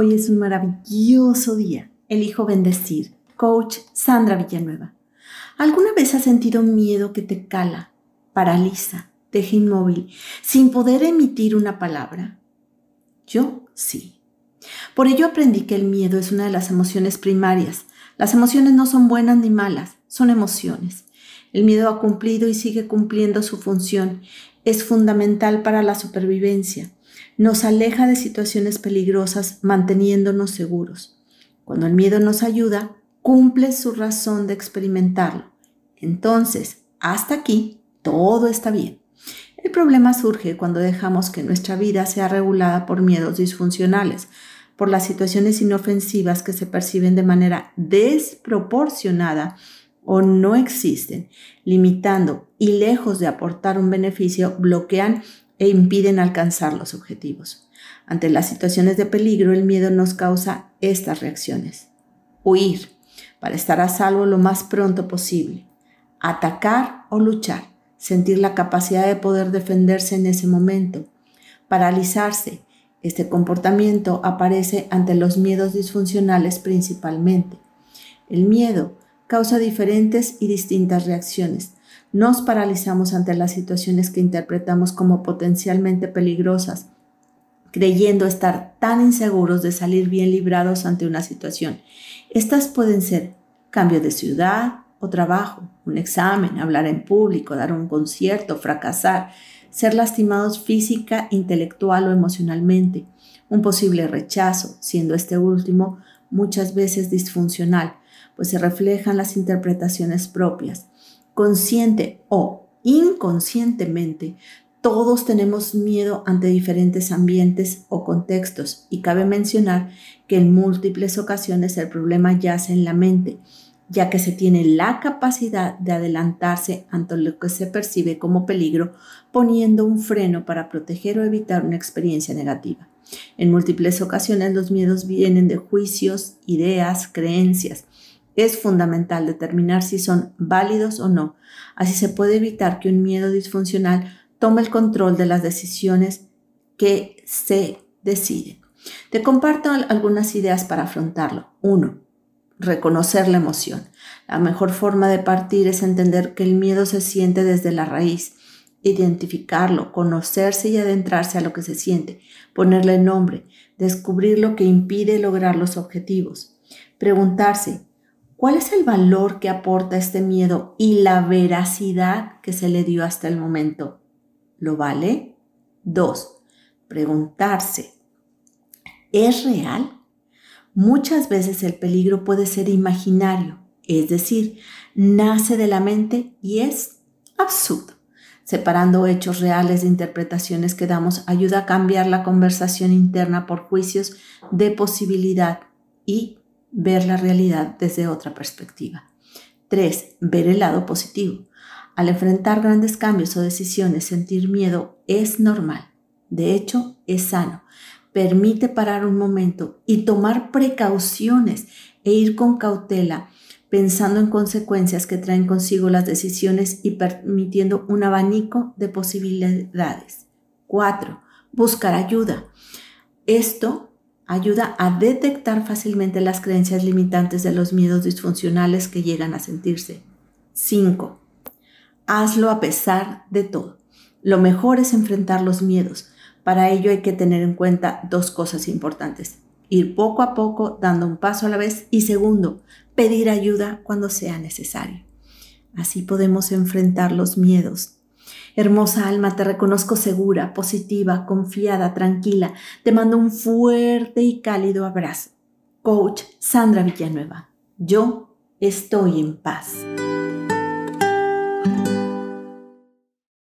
Hoy es un maravilloso día. Elijo bendecir. Coach Sandra Villanueva. ¿Alguna vez has sentido miedo que te cala, paraliza, deja inmóvil, sin poder emitir una palabra? Yo sí. Por ello aprendí que el miedo es una de las emociones primarias. Las emociones no son buenas ni malas, son emociones. El miedo ha cumplido y sigue cumpliendo su función. Es fundamental para la supervivencia nos aleja de situaciones peligrosas manteniéndonos seguros. Cuando el miedo nos ayuda, cumple su razón de experimentarlo. Entonces, hasta aquí, todo está bien. El problema surge cuando dejamos que nuestra vida sea regulada por miedos disfuncionales, por las situaciones inofensivas que se perciben de manera desproporcionada o no existen, limitando y lejos de aportar un beneficio, bloquean e impiden alcanzar los objetivos. Ante las situaciones de peligro, el miedo nos causa estas reacciones. Huir, para estar a salvo lo más pronto posible. Atacar o luchar, sentir la capacidad de poder defenderse en ese momento. Paralizarse, este comportamiento aparece ante los miedos disfuncionales principalmente. El miedo causa diferentes y distintas reacciones, nos paralizamos ante las situaciones que interpretamos como potencialmente peligrosas, creyendo estar tan inseguros de salir bien librados ante una situación. Estas pueden ser cambio de ciudad o trabajo, un examen, hablar en público, dar un concierto, fracasar, ser lastimados física, intelectual o emocionalmente, un posible rechazo, siendo este último muchas veces disfuncional, pues se reflejan las interpretaciones propias consciente o inconscientemente, todos tenemos miedo ante diferentes ambientes o contextos y cabe mencionar que en múltiples ocasiones el problema yace en la mente, ya que se tiene la capacidad de adelantarse ante lo que se percibe como peligro, poniendo un freno para proteger o evitar una experiencia negativa. En múltiples ocasiones los miedos vienen de juicios, ideas, creencias, es fundamental determinar si son válidos o no. Así se puede evitar que un miedo disfuncional tome el control de las decisiones que se deciden. Te comparto algunas ideas para afrontarlo. 1. Reconocer la emoción. La mejor forma de partir es entender que el miedo se siente desde la raíz, identificarlo, conocerse y adentrarse a lo que se siente, ponerle nombre, descubrir lo que impide lograr los objetivos, preguntarse ¿Cuál es el valor que aporta este miedo y la veracidad que se le dio hasta el momento? ¿Lo vale? 2. Preguntarse, ¿es real? Muchas veces el peligro puede ser imaginario, es decir, nace de la mente y es absurdo. Separando hechos reales de interpretaciones que damos ayuda a cambiar la conversación interna por juicios de posibilidad y ver la realidad desde otra perspectiva. 3. Ver el lado positivo. Al enfrentar grandes cambios o decisiones, sentir miedo es normal. De hecho, es sano. Permite parar un momento y tomar precauciones e ir con cautela, pensando en consecuencias que traen consigo las decisiones y permitiendo un abanico de posibilidades. 4. Buscar ayuda. Esto ayuda a detectar fácilmente las creencias limitantes de los miedos disfuncionales que llegan a sentirse. 5. Hazlo a pesar de todo. Lo mejor es enfrentar los miedos. Para ello hay que tener en cuenta dos cosas importantes. Ir poco a poco, dando un paso a la vez. Y segundo, pedir ayuda cuando sea necesario. Así podemos enfrentar los miedos Hermosa alma, te reconozco segura, positiva, confiada, tranquila. Te mando un fuerte y cálido abrazo. Coach Sandra Villanueva. Yo estoy en paz.